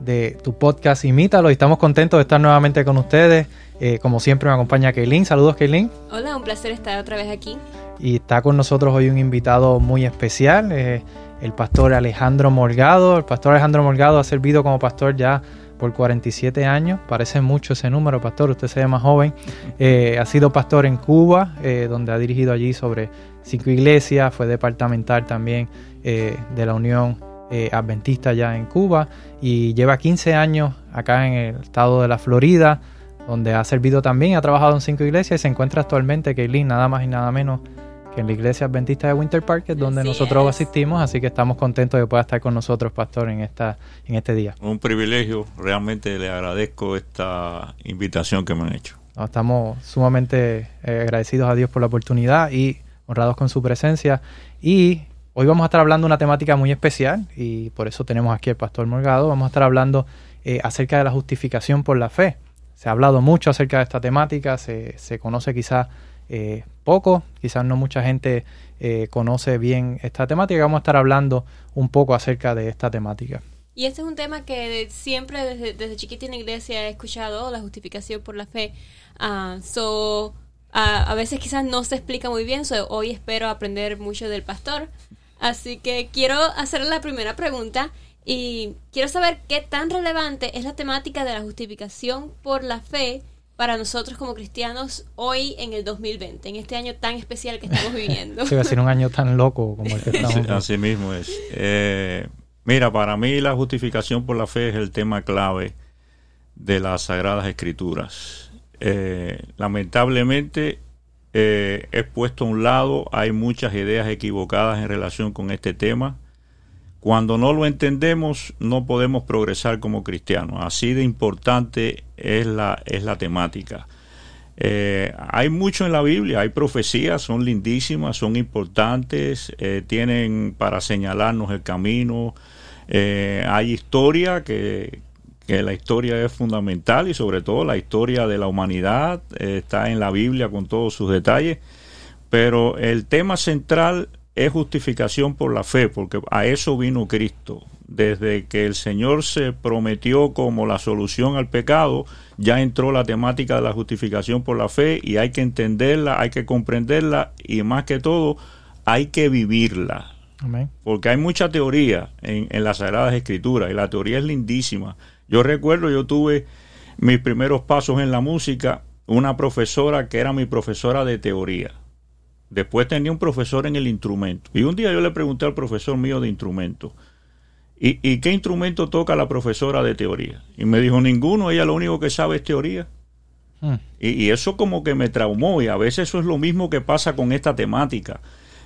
de tu podcast Imítalo y estamos contentos de estar nuevamente con ustedes. Eh, como siempre me acompaña Kaylin. Saludos Kaylin. Hola, un placer estar otra vez aquí. Y está con nosotros hoy un invitado muy especial, eh, el pastor Alejandro Morgado. El pastor Alejandro Morgado ha servido como pastor ya por 47 años, parece mucho ese número, pastor, usted se ve más joven. Eh, ha sido pastor en Cuba, donde ha dirigido allí sobre cinco iglesias, fue departamental también de la Unión Adventista ya en Cuba y lleva 15 años acá en el estado de la Florida, donde ha servido también, ha trabajado en cinco iglesias y se encuentra actualmente, Kaylin, nada más y nada menos que en la iglesia adventista de Winter Park, es donde nosotros asistimos, así que estamos contentos de que pueda estar con nosotros, pastor, en, esta, en este día. Un privilegio, realmente le agradezco esta invitación que me han hecho. Estamos sumamente eh, agradecidos a Dios por la oportunidad y honrados con su presencia. Y hoy vamos a estar hablando de una temática muy especial y por eso tenemos aquí al pastor Morgado. Vamos a estar hablando eh, acerca de la justificación por la fe. Se ha hablado mucho acerca de esta temática, se, se conoce quizás eh, poco, quizás no mucha gente eh, conoce bien esta temática. Vamos a estar hablando un poco acerca de esta temática. Y este es un tema que siempre desde, desde chiquita en la iglesia he escuchado, la justificación por la fe. Uh, so, a veces quizás no se explica muy bien, so hoy espero aprender mucho del pastor. Así que quiero hacer la primera pregunta. Y quiero saber qué tan relevante es la temática de la justificación por la fe para nosotros como cristianos hoy en el 2020, en este año tan especial que estamos viviendo. Sí, va a ser un año tan loco como el que estamos. así mismo es. Eh, mira, para mí la justificación por la fe es el tema clave de las Sagradas Escrituras. Eh, lamentablemente eh, es puesto a un lado, hay muchas ideas equivocadas en relación con este tema cuando no lo entendemos, no podemos progresar como cristianos. Así de importante es la, es la temática. Eh, hay mucho en la Biblia, hay profecías, son lindísimas, son importantes, eh, tienen para señalarnos el camino. Eh, hay historia, que, que, la historia es fundamental y sobre todo la historia de la humanidad está en la Biblia con todos sus detalles. Pero el tema central es justificación por la fe, porque a eso vino Cristo. Desde que el Señor se prometió como la solución al pecado, ya entró la temática de la justificación por la fe y hay que entenderla, hay que comprenderla y más que todo hay que vivirla. Porque hay mucha teoría en, en las Sagradas Escrituras y la teoría es lindísima. Yo recuerdo, yo tuve mis primeros pasos en la música, una profesora que era mi profesora de teoría Después tenía un profesor en el instrumento. Y un día yo le pregunté al profesor mío de instrumento, ¿y, qué instrumento toca la profesora de teoría? Y me dijo, ninguno, ella lo único que sabe es teoría. Hmm. Y, eso como que me traumó y a veces eso es lo mismo que pasa con esta temática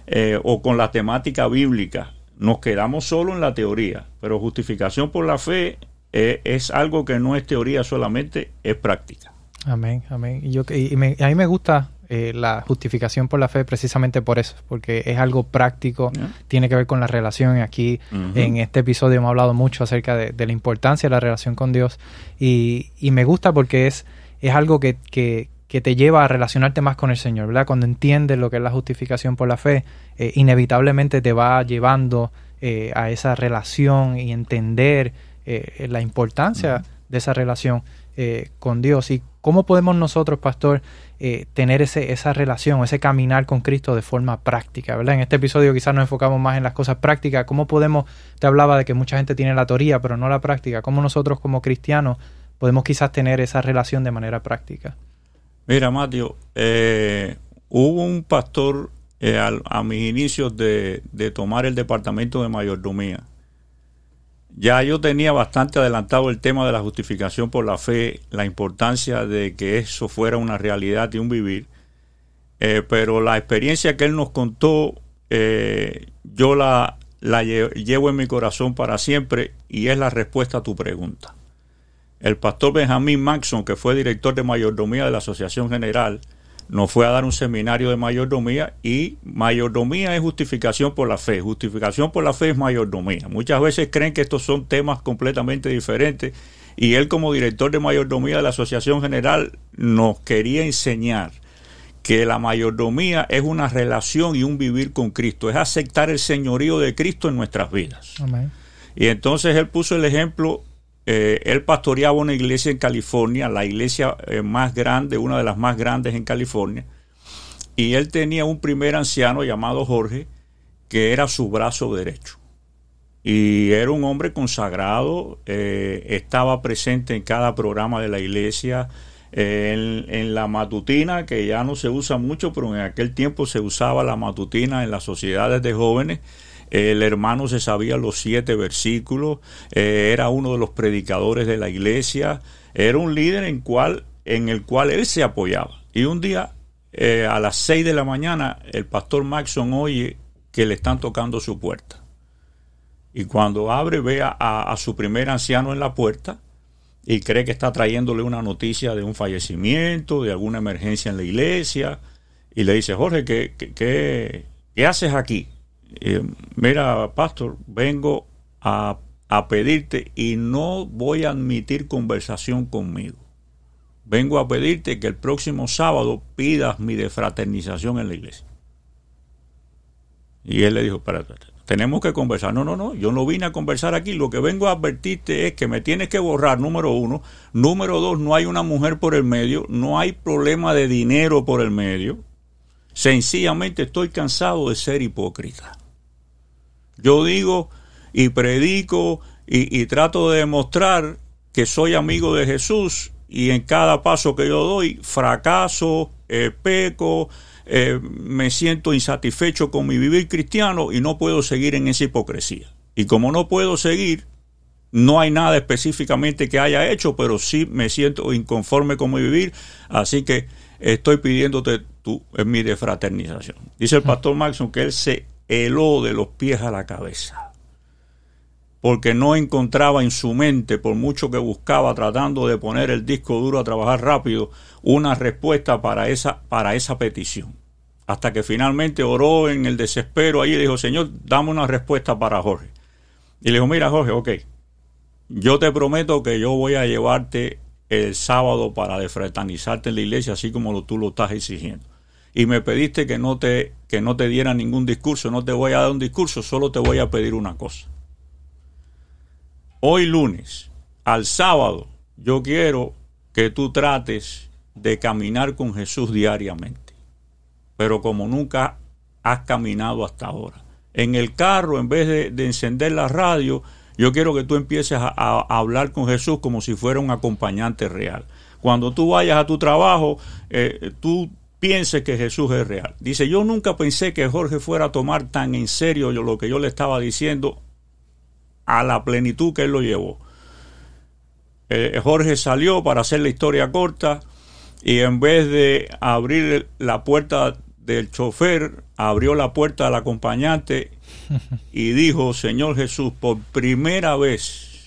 eh, o con la temática bíblica. Nos quedamos solo en la teoría, pero justificación por la fe eh, es algo que no es teoría solamente, es práctica. Amén, amén. Y, yo, y a mí me gusta eh, la justificación por la fe precisamente por eso, porque es algo práctico, tiene que ver con la relación. Aquí en este episodio hemos hablado mucho acerca de, la importancia de la relación con Dios y, me gusta porque es, es algo que, te lleva a relacionarte más con el Señor, ¿verdad? Cuando entiendes lo que es la justificación por la fe, eh, inevitablemente te va llevando eh, a esa relación y entender la importancia de esa relación con Dios. ¿Y cómo podemos nosotros, pastor, eh, tener ese, esa relación, ese caminar con Cristo de forma práctica, ¿verdad? En este episodio quizás nos enfocamos más en las cosas prácticas. ¿Cómo podemos, te hablaba de que mucha gente tiene la teoría, pero no la práctica, cómo nosotros como cristianos podemos quizás tener esa relación de manera práctica? Mira, Mateo, eh, hubo un pastor eh, a, mis inicios de, de tomar el departamento de mayordomía ya yo tenía bastante adelantado el tema de la justificación por la fe, la importancia de que eso fuera una realidad y un vivir, eh, pero la experiencia que él nos contó, eh, yo la, llevo en mi corazón para siempre y es la respuesta a tu pregunta. El pastor Benjamín Maxson, que fue director de mayordomía de la Asociación General, nos fue a dar un seminario de mayordomía y mayordomía es justificación por la fe, justificación por la fe es mayordomía. Muchas veces creen que estos son temas completamente diferentes y él como director de mayordomía de la Asociación General nos quería enseñar que la mayordomía es una relación y un vivir con Cristo, es aceptar el señorío de Cristo en nuestras vidas. Y entonces él puso el ejemplo eh, él pastoreaba una iglesia en California, la iglesia eh, más grande, una de las más grandes en California, y él tenía un primer anciano llamado Jorge, que era su brazo derecho. Y era un hombre consagrado, eh, estaba presente en cada programa de la iglesia, en, en, la matutina, que ya no se usa mucho, pero en aquel tiempo se usaba la matutina en las sociedades de jóvenes el hermano se sabía los siete versículos, eh, era uno de los predicadores de la iglesia, era un líder en, cual, en el cual él se apoyaba. Y un día, eh, a las seis de la mañana, el pastor Maxon oye que le están tocando su puerta. Y cuando abre, ve a, su primer anciano en la puerta y cree que está trayéndole una noticia de un fallecimiento, de alguna emergencia en la iglesia. Y le dice, Jorge, ¿qué, qué, qué haces aquí? Eh, mira, pastor, vengo a, a pedirte y no voy a admitir conversación conmigo. Vengo a pedirte que el próximo sábado pidas mi defraternización en la iglesia. Y él le dijo, para, tenemos que conversar. No, no, no, yo no vine a conversar aquí. Lo que vengo a advertirte es que me tienes que borrar, número uno. Número dos, no hay una mujer por el medio, no hay problema de dinero por el medio. Sencillamente estoy cansado de ser hipócrita. Yo digo y predico y, trato de demostrar que soy amigo de Jesús y en cada paso que yo doy fracaso, eh, peco, eh, me siento insatisfecho con mi vivir cristiano y no puedo seguir en esa hipocresía. Y como no puedo seguir, no hay nada específicamente que haya hecho, pero sí me siento inconforme con mi vivir, así que estoy pidiéndote tu, en mi defraternización. Dice el pastor Maxon que él se heló de los pies a la cabeza, porque no encontraba en su mente, por mucho que buscaba tratando de poner el disco duro a trabajar rápido, una respuesta para esa, para esa petición. Hasta que finalmente oró en el desespero ahí y dijo, Señor, dame una respuesta para Jorge. Y le dijo, mira Jorge, ok, yo te prometo que yo voy a llevarte el sábado para defratanizarte en la iglesia, así como tú lo estás exigiendo y me pediste que no te que no te diera ningún discurso, no te voy a dar un discurso, solo te voy a pedir una cosa. Hoy lunes, al sábado, yo quiero que tú trates de caminar con Jesús diariamente, pero como nunca has caminado hasta ahora. En el carro, en vez de, encender la radio, yo quiero que tú empieces a, hablar con Jesús como si fuera un acompañante real. Cuando tú vayas a tu trabajo, eh, tú piense que Jesús es real. Dice, yo nunca pensé que Jorge fuera a tomar tan en serio lo que yo le estaba diciendo a la plenitud que él lo llevó. Eh, Jorge salió para hacer la historia corta y en vez de abrir la puerta del chofer, abrió la puerta al acompañante y dijo, Señor Jesús, por primera vez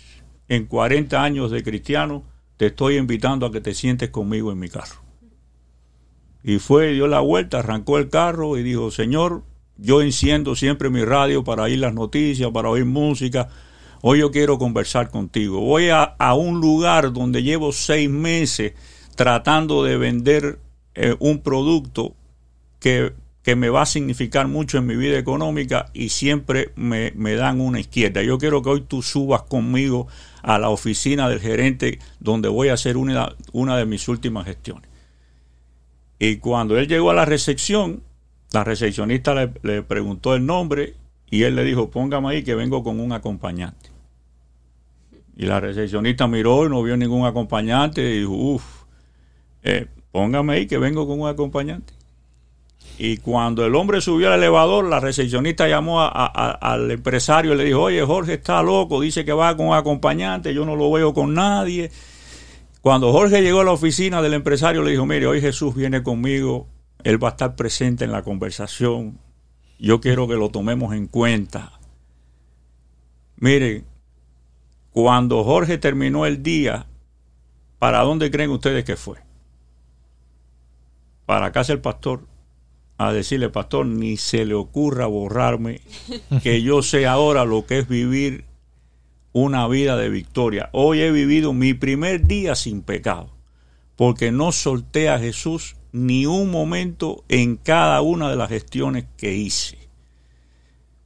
en 40 años de cristiano, te estoy invitando a que te sientes conmigo en mi carro. Y fue, dio la vuelta, arrancó el carro y dijo, Señor, yo enciendo siempre mi radio para oír las noticias, para oír música. Hoy yo quiero conversar contigo. Voy a, un lugar donde llevo seis meses tratando de vender eh, un producto que, que, me va a significar mucho en mi vida económica y siempre me, me dan una izquierda. Yo quiero que hoy tú subas conmigo a la oficina del gerente donde voy a hacer una, una de mis últimas gestiones. Y cuando él llegó a la recepción, la recepcionista le, preguntó el nombre y él le dijo, póngame ahí que vengo con un acompañante. Y la recepcionista miró y no vio ningún acompañante y dijo, uff, eh, póngame ahí que vengo con un acompañante. Y cuando el hombre subió al elevador, la recepcionista llamó al empresario y le dijo, oye, Jorge está loco, dice que va con un acompañante, yo no lo veo con nadie. Cuando Jorge llegó a la oficina del empresario, le dijo, mire, hoy Jesús viene conmigo, él va a estar presente en la conversación, yo quiero que lo tomemos en cuenta. Mire, cuando Jorge terminó el día, ¿para dónde creen ustedes que fue? para casa el pastor a decirle, pastor, ni se le ocurra borrarme, que yo sé ahora lo que es vivir una vida de victoria. Hoy he vivido mi primer día sin pecado, porque no solté a Jesús ni un momento en cada una de las gestiones que hice.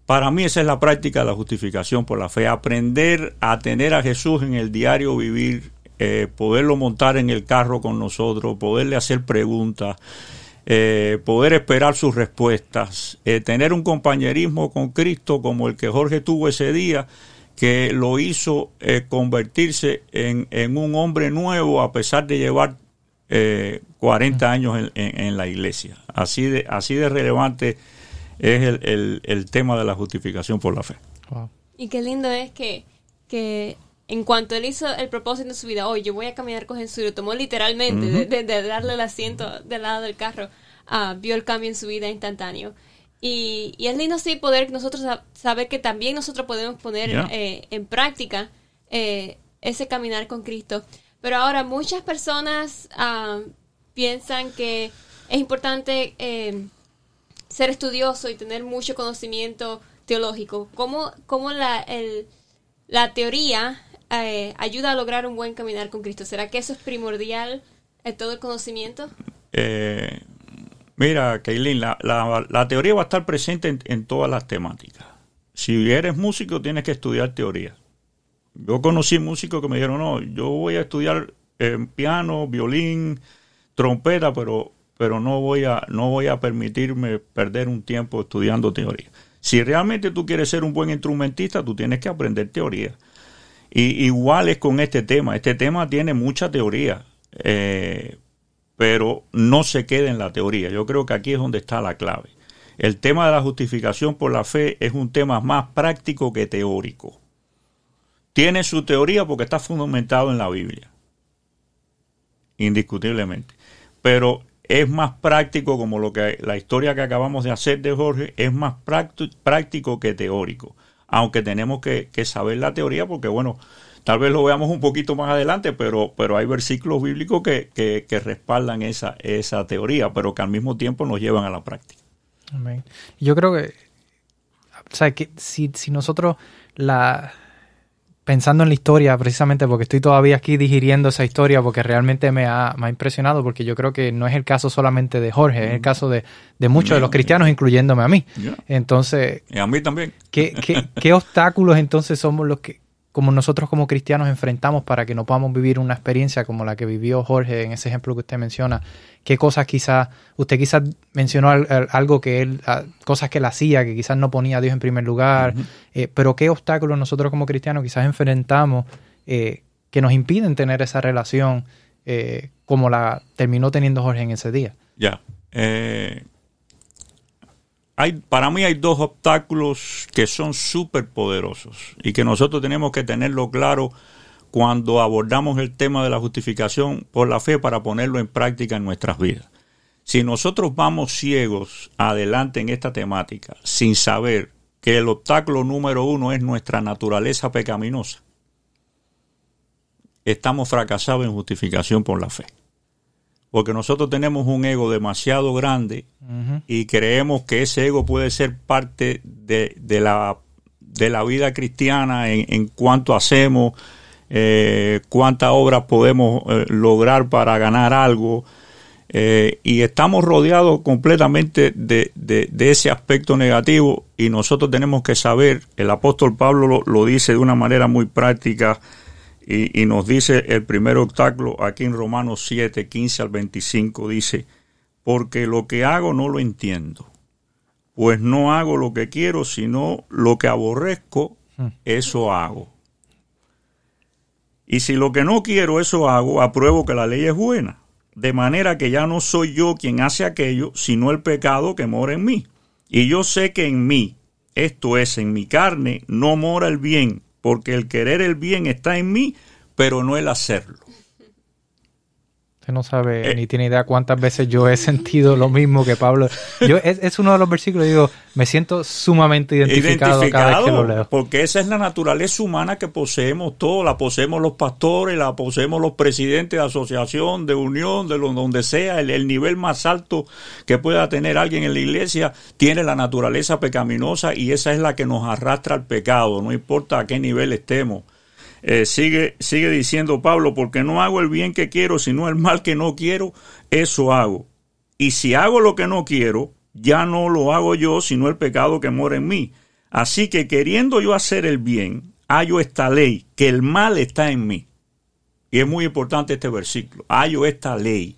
Para mí esa es la práctica de la justificación por la fe, aprender a tener a Jesús en el diario vivir, eh, poderlo montar en el carro con nosotros, poderle hacer preguntas, eh, poder esperar sus respuestas, eh, tener un compañerismo con Cristo como el que Jorge tuvo ese día, que lo hizo convertirse en, en, un hombre nuevo a pesar de llevar 40 años en, la iglesia. Así de, así de relevante es el, el, tema de la justificación por la fe. Y qué lindo es que, que en cuanto él hizo el propósito de su vida, hoy yo voy a caminar con Jesús, lo tomó literalmente, de, darle el asiento del lado del carro, uh, vio el cambio en su vida instantáneo. Y, y, es lindo sí poder nosotros saber que también nosotros podemos poner eh, en práctica eh, ese caminar con Cristo. Pero ahora muchas personas uh, piensan que es importante eh, ser estudioso y tener mucho conocimiento teológico. ¿Cómo, cómo la, el, la teoría eh, ayuda a lograr un buen caminar con Cristo? ¿Será que eso es primordial en todo el conocimiento? Eh, mira, Kaylin, la, la, teoría va a estar presente en, todas las temáticas. Si eres músico, tienes que estudiar teoría. Yo conocí músicos que me dijeron, no, yo voy a estudiar piano, violín, trompeta, pero, pero no, voy a, no voy a permitirme perder un tiempo estudiando teoría. Si realmente tú quieres ser un buen instrumentista, tú tienes que aprender teoría. Y igual es con este tema. Este tema tiene mucha teoría, eh, pero no se queda en la teoría. Yo creo que aquí es donde está la clave. El tema de la justificación por la fe es un tema más práctico que teórico. Tiene su teoría porque está fundamentado en la Biblia. Indiscutiblemente pero es más práctico como lo que la historia que acabamos de hacer de Jorge es más práctico que teórico aunque tenemos que, saber la teoría porque bueno tal vez lo veamos un poquito más adelante pero pero hay versículos bíblicos que, que, respaldan esa esa teoría pero que al mismo tiempo nos llevan a la práctica Amén. yo creo que o sea que si, si nosotros la pensando en la historia, precisamente porque estoy todavía aquí digiriendo esa historia, porque realmente me ha, impresionado, porque yo creo que no es el caso solamente de Jorge, es el caso de, muchos de los cristianos, incluyéndome a mí. Entonces... Y a mí también. ¿qué, qué obstáculos entonces somos los que como nosotros como cristianos enfrentamos para que no podamos vivir una experiencia como la que vivió Jorge en ese ejemplo que usted menciona? ¿Qué cosas quizás, usted quizás mencionó algo que él, cosas que él hacía, que quizás no ponía a Dios en primer lugar, eh, pero qué obstáculos nosotros como cristianos quizás enfrentamos eh, que nos impiden tener esa relación eh, como la terminó teniendo Jorge en ese día? Ya hay, para mí hay dos obstáculos que son súper poderosos y que nosotros tenemos que tenerlo claro cuando abordamos el tema de la justificación por la fe para ponerlo en práctica en nuestras vidas. Si nosotros vamos ciegos adelante en esta temática sin saber que el obstáculo número uno es nuestra naturaleza pecaminosa, estamos fracasados en justificación por la fe porque nosotros tenemos un ego demasiado grande y creemos que ese ego puede ser parte de, la, de la vida cristiana en, en cuanto hacemos, eh, cuántas obras podemos eh, lograr para ganar algo. Eh, y estamos rodeados completamente de, de, ese aspecto negativo y nosotros tenemos que saber, el apóstol Pablo lo dice de una manera muy práctica, y, nos dice el primer obstáculo aquí en Romanos 7, 15 al 25, dice, porque lo que hago no lo entiendo, pues no hago lo que quiero, sino lo que aborrezco, hmm. eso hago. Y si lo que no quiero, eso hago, apruebo que la ley es buena. De manera que ya no soy yo quien hace aquello, sino el pecado que mora en mí. Y yo sé que en mí, esto es, en mi carne, no mora el bien, porque el querer el bien está en mí, pero no el hacerlo. Usted no sabe eh. ni tiene idea cuántas veces yo he sentido lo mismo que Pablo. Yo es, uno de los versículos, digo, me siento sumamente identificado, cada vez que lo leo. Porque esa es la naturaleza humana que poseemos todos, la poseemos los pastores, la poseemos los presidentes de asociación, de unión, de donde sea, el, el nivel más alto que pueda tener alguien en la iglesia tiene la naturaleza pecaminosa y esa es la que nos arrastra al pecado, no importa a qué nivel estemos. Eh, sigue, sigue diciendo Pablo, porque no hago el bien que quiero, sino el mal que no quiero, eso hago. Y si hago lo que no quiero, ya no lo hago yo, sino el pecado que mora en mí. Así que queriendo yo hacer el bien, hallo esta ley, que el mal está en mí. Y es muy importante este versículo. Hallo esta ley,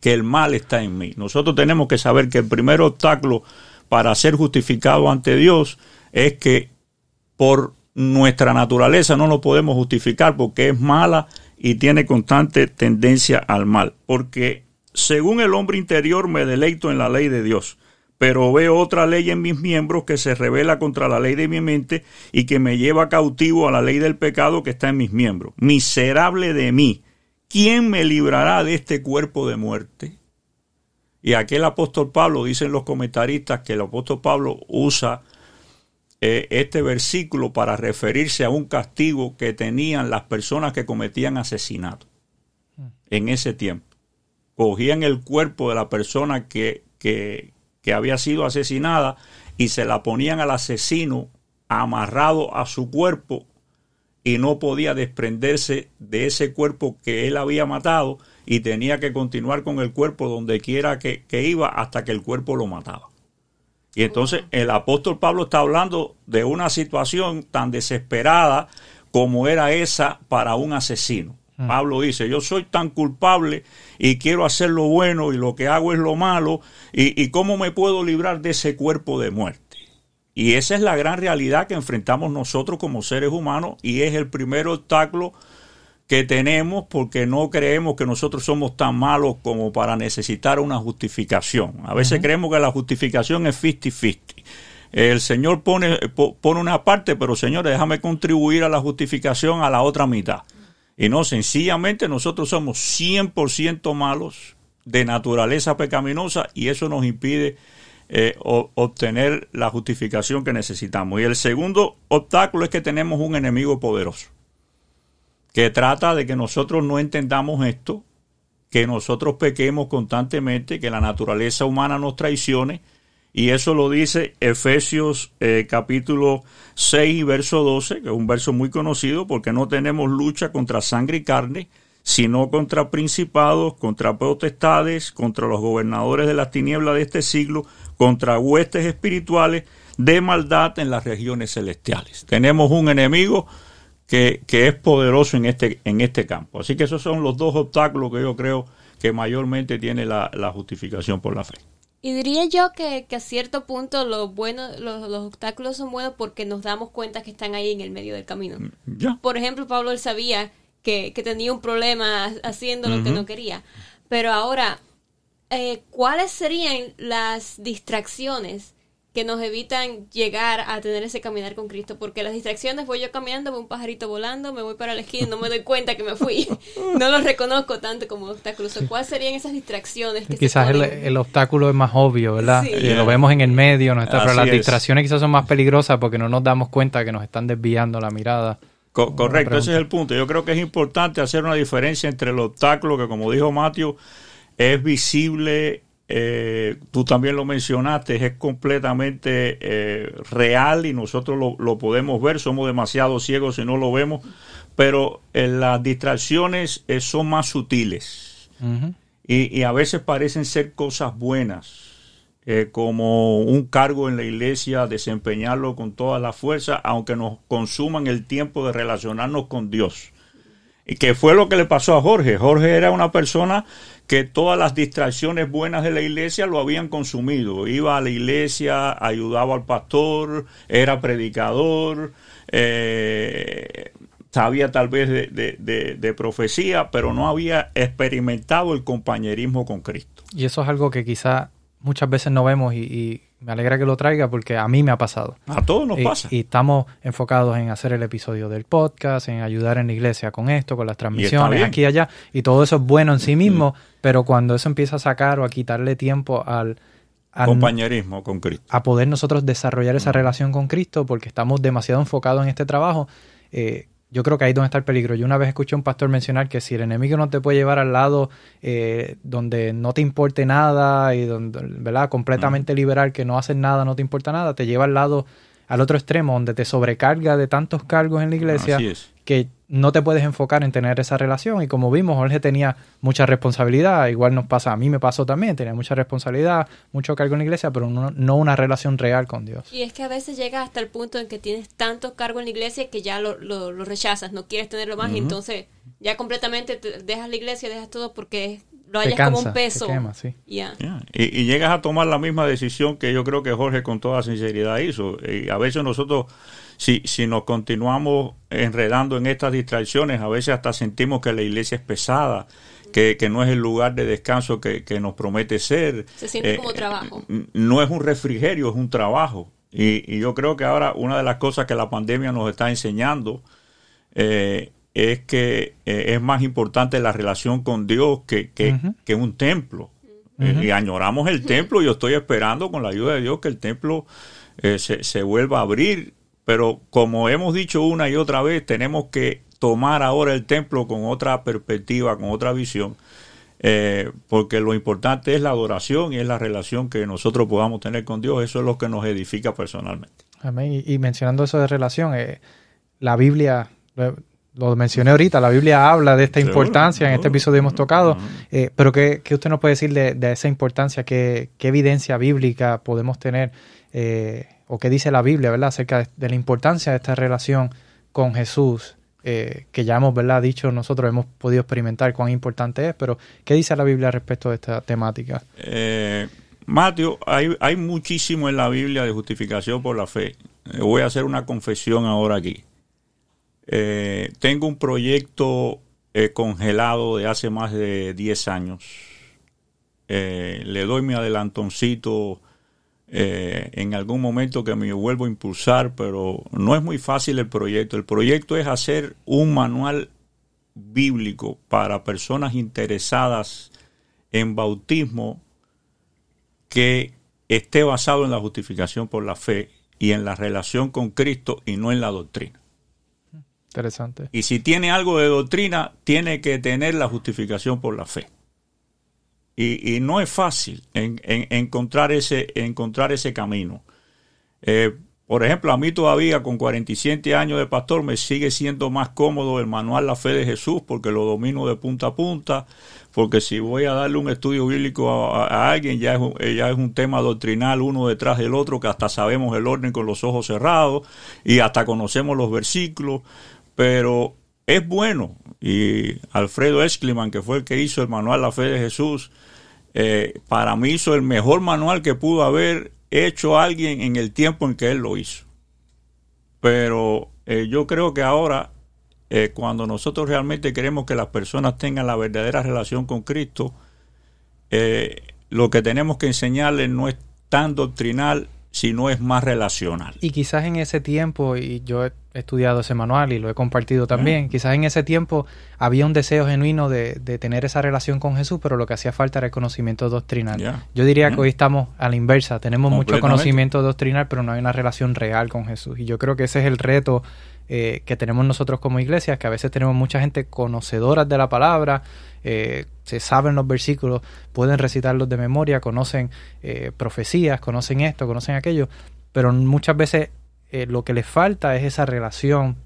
que el mal está en mí. Nosotros tenemos que saber que el primer obstáculo para ser justificado ante Dios es que por nuestra naturaleza no lo podemos justificar porque es mala y tiene constante tendencia al mal. Porque según el hombre interior me deleito en la ley de Dios, pero veo otra ley en mis miembros que se revela contra la ley de mi mente y que me lleva cautivo a la ley del pecado que está en mis miembros. Miserable de mí, ¿quién me librará de este cuerpo de muerte? Y aquí el apóstol Pablo, dicen los comentaristas, que el apóstol Pablo usa eh, este versículo para referirse a un castigo que tenían las personas que cometían asesinato en ese tiempo. Cogían el cuerpo de la persona que, que, había sido asesinada y se la ponían al asesino amarrado a su cuerpo y no podía desprenderse de ese cuerpo que él había matado y tenía que continuar con el cuerpo donde quiera que iba hasta que el cuerpo lo mataba. Y entonces el apóstol Pablo está hablando de una situación tan desesperada como era esa para un asesino. Mm. Pablo dice, yo soy tan culpable y quiero hacer lo bueno y lo que hago es lo malo y, y cómo me puedo librar de ese cuerpo de muerte. Y esa es la gran realidad que enfrentamos nosotros como seres humanos y es el primer obstáculo que tenemos porque no creemos que nosotros somos tan malos como para necesitar una justificación. A veces creemos que la justificación es 50-50. El Señor pone, pone una parte, pero Señor, déjame contribuir a la justificación a la otra mitad. Y no, sencillamente nosotros somos 100% malos de naturaleza pecaminosa y eso nos impide eh, obtener la justificación que necesitamos. Y el segundo obstáculo es que tenemos un enemigo poderoso que trata de que nosotros no entendamos esto, que nosotros pequemos constantemente, que la naturaleza humana nos traicione, y eso lo dice Efesios eh, capítulo 6, verso 12, que es un verso muy conocido, porque no tenemos lucha contra sangre y carne, sino contra principados, contra potestades, contra los gobernadores de las tinieblas de este siglo, contra huestes espirituales de maldad en las regiones celestiales. Tenemos un enemigo que, es poderoso en este, en este campo. Así que esos son los dos obstáculos que yo creo que mayormente tiene la, justificación por la fe. Y diría yo que, a cierto punto los, buenos, los, obstáculos son buenos porque nos damos cuenta que están ahí en el medio del camino. Mm, Por ejemplo, Pablo él sabía que, tenía un problema haciendo lo que no quería. Pero ahora, eh, ¿cuáles serían las distracciones que nos evitan llegar a tener ese caminar con Cristo, porque las distracciones voy yo caminando, veo un pajarito volando, me voy para la esquina y no me doy cuenta que me fui. No los reconozco tanto como obstáculos. ¿Cuáles serían esas distracciones? Que quizás el, obstáculo es más obvio, ¿verdad? lo vemos en el medio, no pero las distracciones quizás son más peligrosas porque no nos damos cuenta que nos están desviando la mirada. correcto, ese es el punto. Yo creo que es importante hacer una diferencia entre el obstáculo que, como dijo Matthew, es visible eh, tú también lo mencionaste, es completamente eh, real y nosotros lo, podemos ver, somos demasiado ciegos si no lo vemos, pero eh, las distracciones son más sutiles. Y, a veces parecen ser cosas buenas, como un cargo en la iglesia, desempeñarlo con toda la fuerza, aunque nos consuman el tiempo de relacionarnos con Dios. Que fue lo que le pasó a Jorge. Jorge era una persona que todas las distracciones buenas de la iglesia lo habían consumido. Iba a la iglesia, ayudaba al pastor, era predicador, eh, sabía tal vez de, profecía, pero no había experimentado el compañerismo con Cristo. Y eso es algo que quizá muchas veces no vemos y, me alegra que lo traiga porque a mí me ha pasado. A todos nos y, pasa. Y estamos enfocados en hacer el episodio del podcast, en ayudar en la iglesia con esto, con las transmisiones aquí y allá. Y todo eso es bueno en sí mismo, pero cuando eso empieza a sacar o a quitarle tiempo al, compañerismo con Cristo. A poder nosotros desarrollar esa relación con Cristo porque estamos demasiado enfocados en este trabajo. Eh, yo creo que ahí es donde está el peligro. Yo una vez escuché a un pastor mencionar que si el enemigo no te puede llevar al lado eh, donde no te importe nada y donde, ¿verdad? Completamente liberal, que no haces nada, no te importa nada, te lleva al lado, al otro extremo, donde te sobrecarga de tantos cargos en la iglesia que no te puedes enfocar en tener esa relación. Y como vimos, Jorge tenía mucha responsabilidad, igual nos pasa, a mí me pasó también, tenía mucha responsabilidad, mucho cargo en la iglesia, pero no, una relación real con Dios. Y es que a veces llega hasta el punto en que tienes tanto cargo en la iglesia que ya lo, lo, rechazas, no quieres tenerlo más, y entonces ya completamente dejas la iglesia, dejas todo porque lo hayas como un peso. Y, y, llegas a tomar la misma decisión que yo creo que Jorge con toda sinceridad hizo. Y a veces nosotros si, si nos continuamos enredando en estas distracciones, a veces hasta sentimos que la iglesia es pesada, que, no es el lugar de descanso que, nos promete ser. Se siente como eh, trabajo. No es un refrigerio, es un trabajo. Y, yo creo que ahora una de las cosas que la pandemia nos está enseñando eh, es que eh, es más importante la relación con Dios que, que, un templo. y añoramos el templo. Yo estoy esperando con la ayuda de Dios que el templo se, se, vuelva a abrir pero como hemos dicho una y otra vez, tenemos que tomar ahora el templo con otra perspectiva, con otra visión, eh, porque lo importante es la adoración y es la relación que nosotros podamos tener con Dios. Eso es lo que nos edifica personalmente. Amén. Y, mencionando eso de relación, eh, la Biblia, lo, mencioné ahorita, la Biblia habla de esta importancia, en este episodio hemos tocado, eh, pero ¿qué, usted nos puede decir de, esa importancia? ¿Qué, ¿Qué, evidencia bíblica podemos tener? O qué dice la Biblia, ¿verdad? Acerca de, la importancia de esta relación con Jesús, eh, que ya hemos, ¿verdad? Dicho nosotros, hemos podido experimentar cuán importante es, pero ¿qué dice la Biblia respecto de esta temática? Eh, Mateo, hay, hay muchísimo en la Biblia de justificación por la fe. Eh, voy a hacer una confesión ahora aquí. Eh, tengo un proyecto congelado de hace más de 10 años. le doy mi adelantoncito eh, en algún momento que me vuelvo a impulsar, pero no es muy fácil el proyecto. El proyecto es hacer un manual bíblico para personas interesadas en bautismo que esté basado en la justificación por la fe y en la relación con Cristo y no en la doctrina. Interesante. Y si tiene algo de doctrina, tiene que tener la justificación por la fe. Y, no es fácil encontrar, ese, encontrar ese camino. Eh, por ejemplo, a mí todavía con 47 años de pastor me sigue siendo más cómodo el manual La Fe de Jesús porque lo domino de punta a punta, porque si voy a darle un estudio bíblico a, alguien ya es, eh, ya es un tema doctrinal uno detrás del otro que hasta sabemos el orden con los ojos cerrados y hasta conocemos los versículos, pero es bueno. Y Alfredo Escliman, que fue el que hizo el manual La Fe de Jesús, eh, para mí hizo el mejor manual que pudo haber hecho alguien en el tiempo en que él lo hizo. Pero eh, yo creo que ahora, eh, cuando nosotros realmente queremos que las personas tengan la verdadera relación con Cristo, lo que tenemos que enseñarles no es tan doctrinal, sino es más relacional. Y quizás en ese tiempo, y yo he estudiado ese manual y lo he compartido también, quizás en ese tiempo había un deseo genuino de, tener esa relación con Jesús, pero lo que hacía falta era el conocimiento doctrinal. Yo diría que hoy estamos a la inversa, tenemos mucho conocimiento doctrinal, pero no hay una relación real con Jesús. Y yo creo que ese es el reto eh, que tenemos nosotros como iglesia, que a veces tenemos mucha gente conocedora de la palabra, eh, se saben los versículos, pueden recitarlos de memoria, conocen eh, profecías, conocen esto, conocen aquello, pero muchas veces eh, lo que les falta es esa relación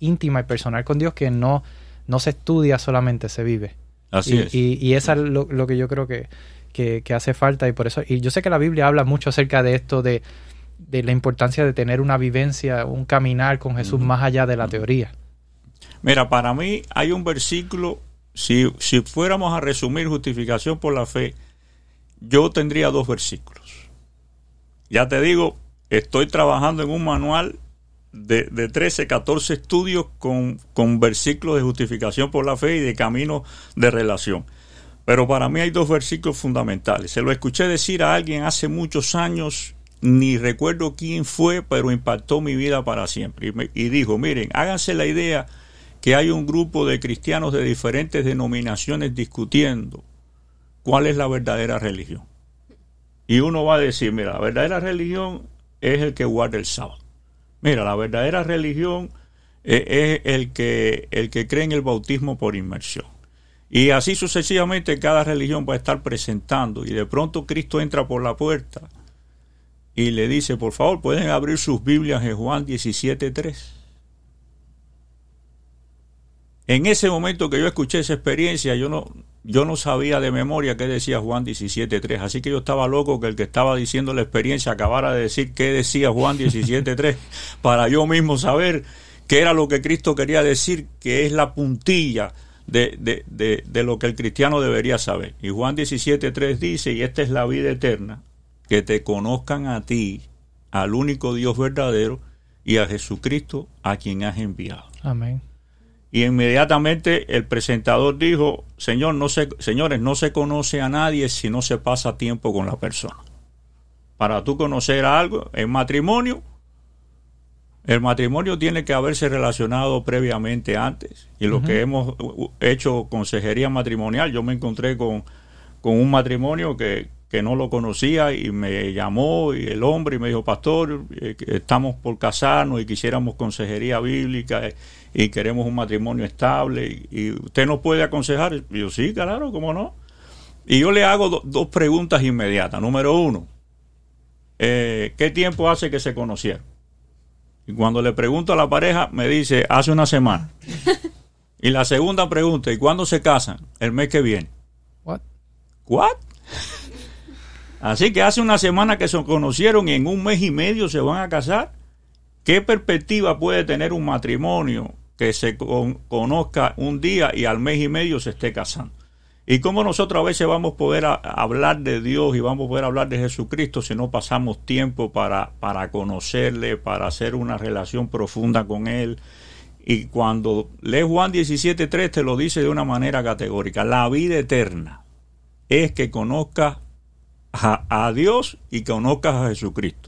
íntima y personal con Dios que no, no se estudia solamente, se vive. Así y, es. Y, y eso es lo, que yo creo que, que, hace falta y por eso, y yo sé que la Biblia habla mucho acerca de esto de, de la importancia de tener una vivencia, un caminar con Jesús más allá de la teoría. Mira, para mí hay un versículo si, si fuéramos a resumir justificación por la fe, yo tendría dos versículos. Ya te digo, estoy trabajando en un manual de, de 13, 14 estudios con, versículos de justificación por la fe y de camino de relación. Pero para mí hay dos versículos fundamentales. Se lo escuché decir a alguien hace muchos años, ni recuerdo quién fue, pero impactó mi vida para siempre. Y, y dijo, miren, háganse la idea que hay un grupo de cristianos de diferentes denominaciones discutiendo cuál es la verdadera religión. Y uno va a decir, mira, la verdadera religión es el que guarda el sábado. Mira, la verdadera religión eh, es el que, el que cree en el bautismo por inmersión. Y así sucesivamente cada religión va a estar presentando y de pronto Cristo entra por la puerta y le dice, por favor, pueden abrir sus Biblias en Juan 17.3. En ese momento que yo escuché esa experiencia, yo no, yo no sabía de memoria qué decía Juan 17.3, así que yo estaba loco que el que estaba diciendo la experiencia acabara de decir qué decía Juan 17.3 para yo mismo saber qué era lo que Cristo quería decir, que es la puntilla de, de, de, de lo que el cristiano debería saber. Y Juan 17.3 dice, y esta es la vida eterna, que te conozcan a ti, al único Dios verdadero, y a Jesucristo a quien has enviado. Amén. Y inmediatamente el presentador dijo, Señor, no se, señores, no se conoce a nadie si no se pasa tiempo con la persona. Para tú conocer algo, en matrimonio, el matrimonio tiene que haberse relacionado previamente antes. Y lo que hemos hecho consejería matrimonial, yo me encontré con, con un matrimonio que, que no lo conocía y me llamó y el hombre y me dijo, pastor, eh, estamos por casarnos y quisiéramos consejería bíblica eh, y queremos un matrimonio estable y, usted nos puede aconsejar. Y yo, sí, claro, ¿cómo no? Y yo le hago dos preguntas inmediatas. Número uno, eh, ¿qué tiempo hace que se conocieron? Y cuando le pregunto a la pareja, me dice, hace una semana. y la segunda pregunta, ¿y cuándo se casan? El mes que viene. What? ¿What? Así que hace una semana que se conocieron y en un mes y medio se van a casar. ¿Qué perspectiva puede tener un matrimonio que se conozca un día y al mes y medio se esté casando? ¿Y cómo nosotros a veces vamos a poder hablar de Dios y vamos a poder hablar de Jesucristo si no pasamos tiempo para, para conocerle, para hacer una relación profunda con Él? Y cuando lees Juan 17.3 te lo dice de una manera categórica, la vida eterna es que conozcas a, Dios y conozcas a Jesucristo.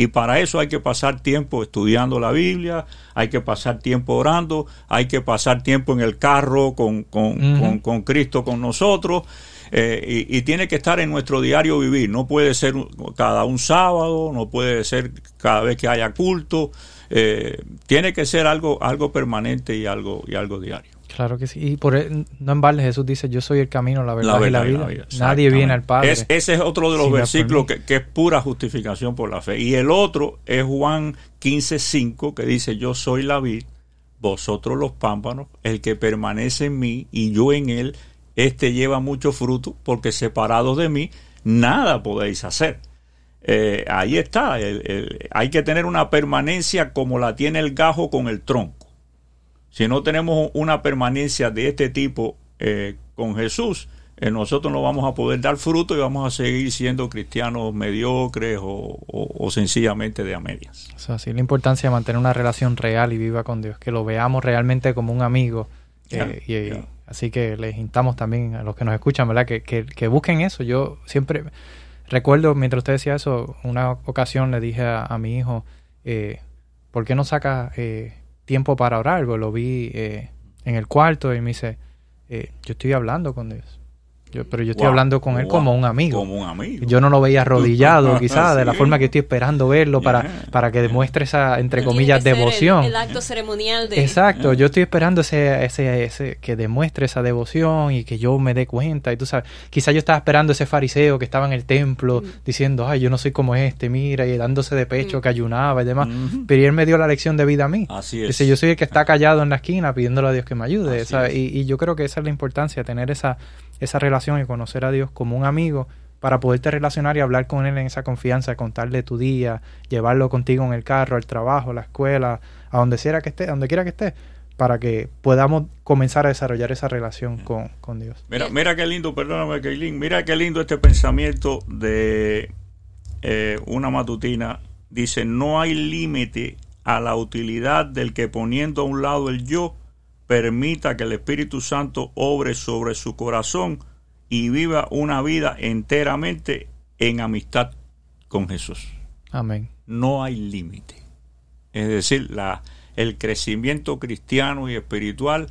Y para eso hay que pasar tiempo estudiando la Biblia, hay que pasar tiempo orando, hay que pasar tiempo en el carro con, con, Cristo con nosotros. Eh, y, tiene que estar en nuestro diario vivir. No puede ser cada un sábado, no puede ser cada vez que haya culto. Eh, tiene que ser algo, algo permanente y algo, y algo diario. Claro que sí. Y por no en balde Jesús dice, yo soy el camino, la verdad, y la vida. Nadie viene al Padre. ese es otro de los versículos que, es pura justificación por la fe. Y el otro es Juan 15.5 que dice, yo soy la vid, vosotros los pámpanos, el que permanece en mí y yo en él, este lleva mucho fruto, porque separados de mí, nada podéis hacer. Eh, ahí está, hay que tener una permanencia como la tiene el gajo con el tronco. Si no tenemos una permanencia de este tipo eh, con Jesús, eh, nosotros no vamos a poder dar fruto y vamos a seguir siendo cristianos mediocres o, sencillamente de a medias. O sea, la importancia de mantener una relación real y viva con Dios, que lo veamos realmente como un amigo. Eh, así que les instamos también a los que nos escuchan, ¿verdad? Que, que, busquen eso. Yo siempre recuerdo, mientras usted decía eso, una ocasión le dije a, mi hijo, ¿por qué no saca tiempo para orar, pues lo vi eh, en el cuarto y me dice, eh, yo estoy hablando con Dios pero yo estoy hablando con él como un amigo. Como un amigo. Yo no lo veía arrodillado, quizás, de la forma que estoy esperando verlo para, para que demuestre esa, entre comillas, devoción. El, acto ceremonial de. Exacto, yo estoy esperando ese, ese, ese, que demuestre esa devoción y que yo me dé cuenta. Y tú sabes, quizás yo estaba esperando ese fariseo que estaba en el templo mm. diciendo, ay, yo no soy como este, mira, y dándose de pecho mm. que ayunaba y demás. Pero él me dio la lección de vida a mí. Así es. Dice, yo soy el que está callado en la esquina pidiéndole a Dios que me ayude. Y, y yo creo que esa es la importancia, tener esa esa relación y conocer a Dios como un amigo para poderte relacionar y hablar con Él en esa confianza, contarle tu día, llevarlo contigo en el carro, al trabajo, a la escuela, a donde quiera que esté, donde quiera que esté, para que podamos comenzar a desarrollar esa relación con, Dios. Mira, mira qué lindo, perdóname, Kaylin, mira qué lindo este pensamiento de eh, una matutina. Dice, no hay límite a la utilidad del que poniendo a un lado el yo, permita que el Espíritu Santo obre sobre su corazón y viva una vida enteramente en amistad con Jesús. Amén. No hay límite. Es decir, la, el crecimiento cristiano y espiritual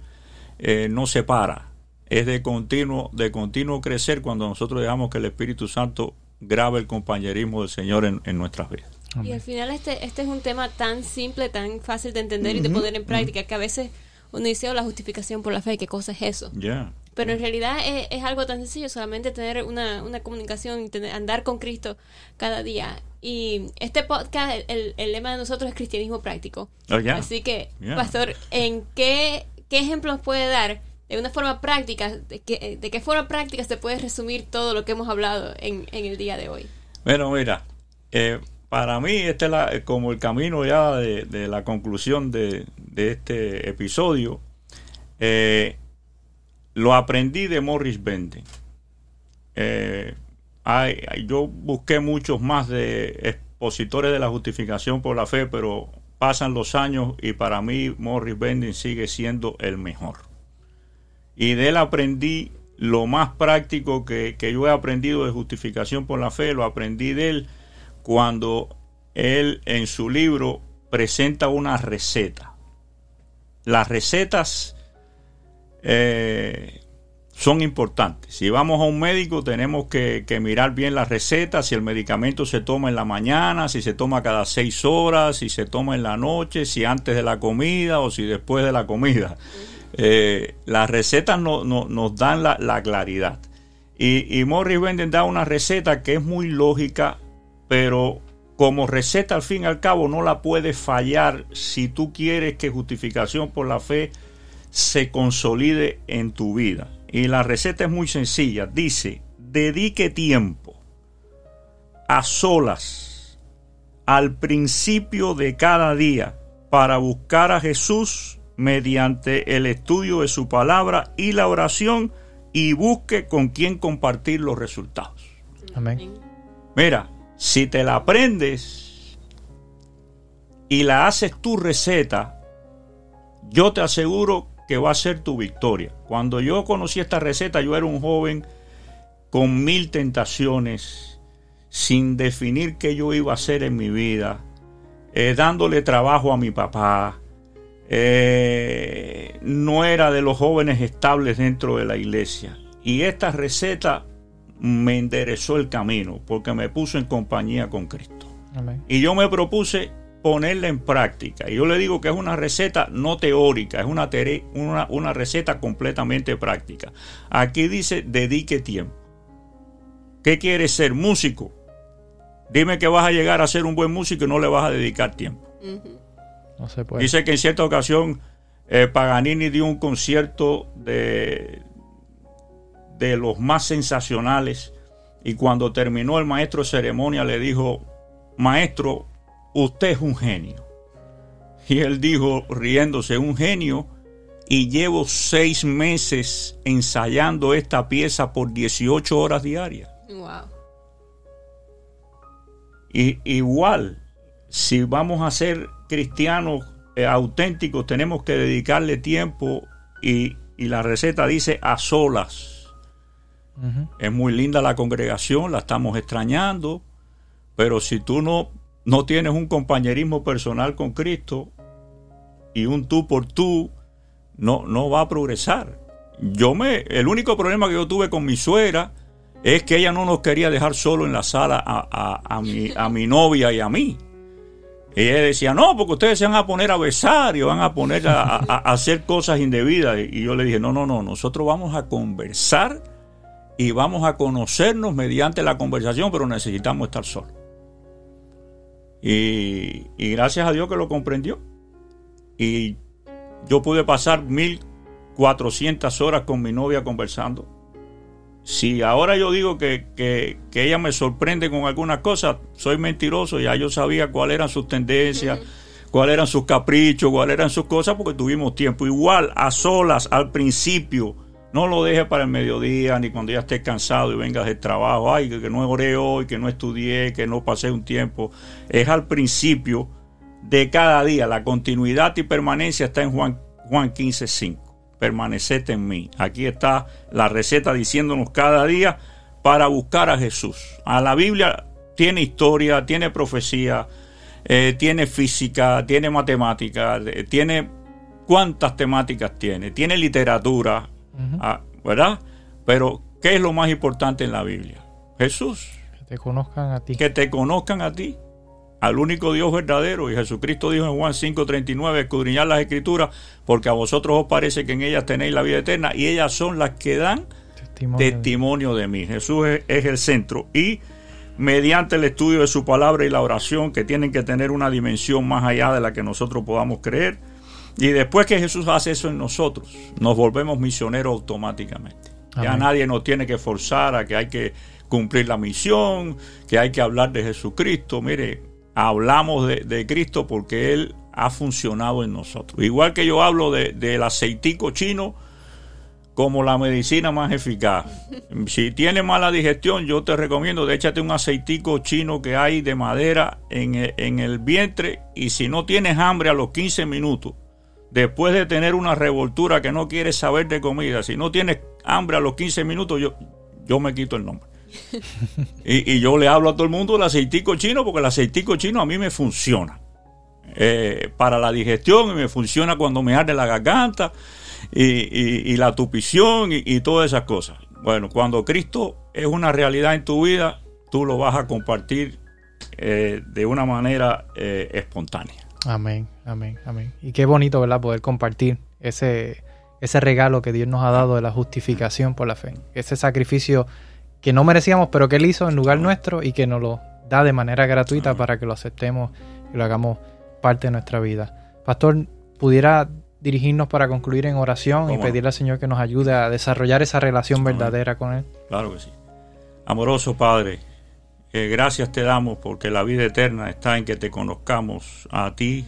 eh, no se para. Es de continuo, de continuo crecer cuando nosotros dejamos que el Espíritu Santo grabe el compañerismo del Señor en, en nuestras vidas. Y al final este, este es un tema tan simple, tan fácil de entender y de poner en práctica, que a veces uno dice, oh, la justificación por la fe, ¿qué cosa es eso? Ya. Pero en realidad es, es algo tan sencillo, solamente tener una, una comunicación tener- andar con Cristo cada día. Y este podcast, el, el lema de nosotros es cristianismo práctico. Oh, ya. Así que, Ya. Pastor, ¿en qué, qué ejemplos puede dar de una forma práctica, de, qué- de qué forma práctica se puede resumir todo lo que hemos hablado en, en el día de hoy? Bueno, mira, eh, para mí este es la- como el camino ya de, de la conclusión de, de este episodio. Eh, lo aprendí de Morris Benden. Eh, hay- yo busqué muchos más de expositores de la justificación por la fe, pero pasan los años y para mí Morris Benden sigue siendo el mejor. Y de él aprendí lo más práctico que, que yo he aprendido de justificación por la fe, lo aprendí de él cuando él en su libro presenta una receta. Las recetas eh, son importantes. Si vamos a un médico tenemos que, mirar bien la receta, si el medicamento se toma en la mañana, si se toma cada seis horas, si se toma en la noche, si antes de la comida o si después de la comida. Eh, las recetas no- no- nos dan la, la claridad. Y, y Morris Benden da una receta que es muy lógica, pero como receta al fin y al cabo no la puedes fallar si tú quieres que justificación por la fe se consolide en tu vida. Y la receta es muy sencilla. Dice, dedique tiempo a solas al principio de cada día para buscar a Jesús mediante el estudio de su palabra y la oración y busque con quién compartir los resultados. Amén. Mira, si te la aprendes y la haces tu receta, yo te aseguro que va a ser tu victoria. Cuando yo conocí esta receta, yo era un joven con mil tentaciones, sin definir qué yo iba a hacer en mi vida, eh, dándole trabajo a mi papá. eh, no era de los jóvenes estables dentro de la iglesia. Y esta receta me enderezó el camino porque me puso en compañía con Cristo. Amén. Y yo me propuse ponerla en práctica. Y yo le digo que es una receta no teórica, es una, una receta completamente práctica. Aquí dice, dedique tiempo. ¿Qué quieres ser? Músico. Dime que vas a llegar a ser un buen músico y no le vas a dedicar tiempo. No se puede. Dice que en cierta ocasión eh, Paganini dio un concierto de, de los más sensacionales y cuando terminó el maestro de ceremonia le dijo, maestro, usted es un genio. Y él dijo, riéndose, un genio, y llevo seis meses ensayando esta pieza por 18 horas diarias. Wow. Y igual, si vamos a ser cristianos eh, auténticos, tenemos que dedicarle tiempo y, y la receta dice a solas. Es muy linda la congregación, la estamos extrañando, pero si tú no, no tienes un compañerismo personal con Cristo y un tú por tú, no, no va a progresar. Yo me, el único problema que yo tuve con mi suegra es que ella no nos quería dejar solo en la sala a, a- a mi, a mi novia y a mí. Y ella decía, no, porque ustedes se van a poner a besar y van a poner a hacer cosas indebidas. Y yo le dije, no, no, no, nosotros vamos a conversar y vamos a conocernos mediante la conversación, pero necesitamos estar solos. Y, y gracias a Dios que lo comprendió. Y yo pude pasar 1400 horas con mi novia conversando. Si ahora yo digo que, que- que ella me sorprende con algunas cosas, soy mentiroso. Ya yo sabía cuáles eran sus tendencias, cuáles eran sus caprichos, cuáles eran sus cosas, porque tuvimos tiempo. Igual, a solas, al principio, no lo deje para el mediodía, ni cuando ya estés cansado y vengas del trabajo. Ay, que, no oré hoy, que no estudié, que no pasé un tiempo. Es al principio de cada día. La continuidad y permanencia está en Juan, Juan 15, 5. Permaneced en mí. Aquí está la receta diciéndonos cada día para buscar a Jesús. A la Biblia tiene historia, tiene profecía, eh, tiene física, tiene matemática, eh, tiene cuántas temáticas tiene, tiene literatura, ah, ¿verdad? Pero, ¿qué es lo más importante en la Biblia? Jesús. Que te conozcan a ti. Que te conozcan a ti, al único Dios verdadero. Y Jesucristo dijo en Juan 5:39, escudriñar las escrituras, porque a vosotros os parece que en ellas tenéis la vida eterna, y ellas son las que dan testimonio, de mí. Jesús es el centro. Y mediante el estudio de su palabra y la oración, que tienen que tener una dimensión más allá de la que nosotros podamos creer. Y después que Jesús hace eso en nosotros, nos volvemos misioneros automáticamente. Ya nadie nos tiene que forzar a que hay que cumplir la misión, que hay que hablar de Jesucristo. Mire, hablamos de, Cristo porque Él ha funcionado en nosotros. Igual que yo hablo del aceitico chino, como la medicina más eficaz. Si tienes mala digestión, yo te recomiendo, de échate un aceitico chino que hay de madera en el, en el vientre y si no tienes hambre a los 15 minutos, después de tener una revoltura que no quieres saber de comida, si no tienes hambre a los 15 minutos, yo, yo me quito el nombre. y, yo le hablo a todo el mundo del aceitico chino porque el aceitico chino a mí me funciona. Eh, para la digestión y me funciona cuando me arde la garganta y, la tupición y, todas esas cosas. Bueno, cuando Cristo es una realidad en tu vida, tú lo vas a compartir eh, de una manera eh, espontánea. Amén, amén, amén. Y qué bonito, ¿verdad? Poder compartir ese, ese regalo que Dios nos ha dado de la justificación por la fe. Ese sacrificio que no merecíamos, pero que Él hizo en lugar nuestro y que nos lo da de manera gratuita para que lo aceptemos y lo hagamos parte de nuestra vida. Pastor, ¿pudiera dirigirnos para concluir en oración y pedirle al Señor que nos ayude a desarrollar esa relación verdadera con Él. Claro que sí. Amoroso Padre, eh, gracias te damos porque la vida eterna está en que te conozcamos a ti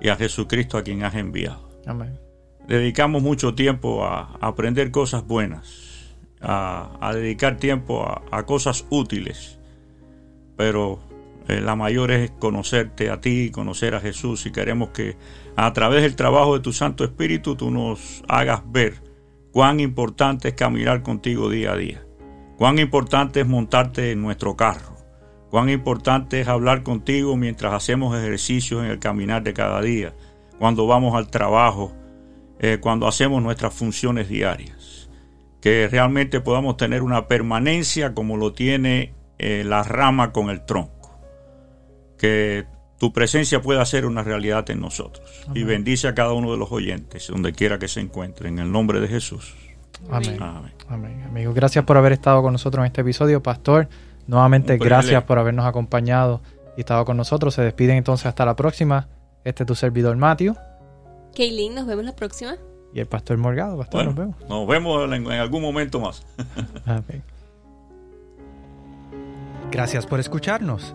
y a Jesucristo a quien has enviado. Amén. Dedicamos mucho tiempo a, aprender cosas buenas, a, dedicar tiempo a, cosas útiles, pero eh, la mayor es conocerte a ti, conocer a Jesús y queremos que a través del trabajo de tu Santo Espíritu tú nos hagas ver cuán importante es caminar contigo día a día, cuán importante es montarte en nuestro carro, cuán importante es hablar contigo mientras hacemos ejercicios en el caminar de cada día, cuando vamos al trabajo, eh, cuando hacemos nuestras funciones diarias, que realmente podamos tener una permanencia como lo tiene eh, la rama con el tronco, que tu presencia pueda ser una realidad en nosotros. Y bendice a cada uno de los oyentes, donde quiera que se encuentren, en el nombre de Jesús. Amén. Amén. Amén. Amigos, gracias por haber estado con nosotros en este episodio, Pastor. Nuevamente, gracias por habernos acompañado y estado con nosotros. Se despiden entonces hasta la próxima. Este es tu servidor, Matthew. Kaylin, nos vemos la próxima. Y el Pastor Morgado, Pastor, nos vemos. Nos vemos en, algún momento más. Gracias por escucharnos.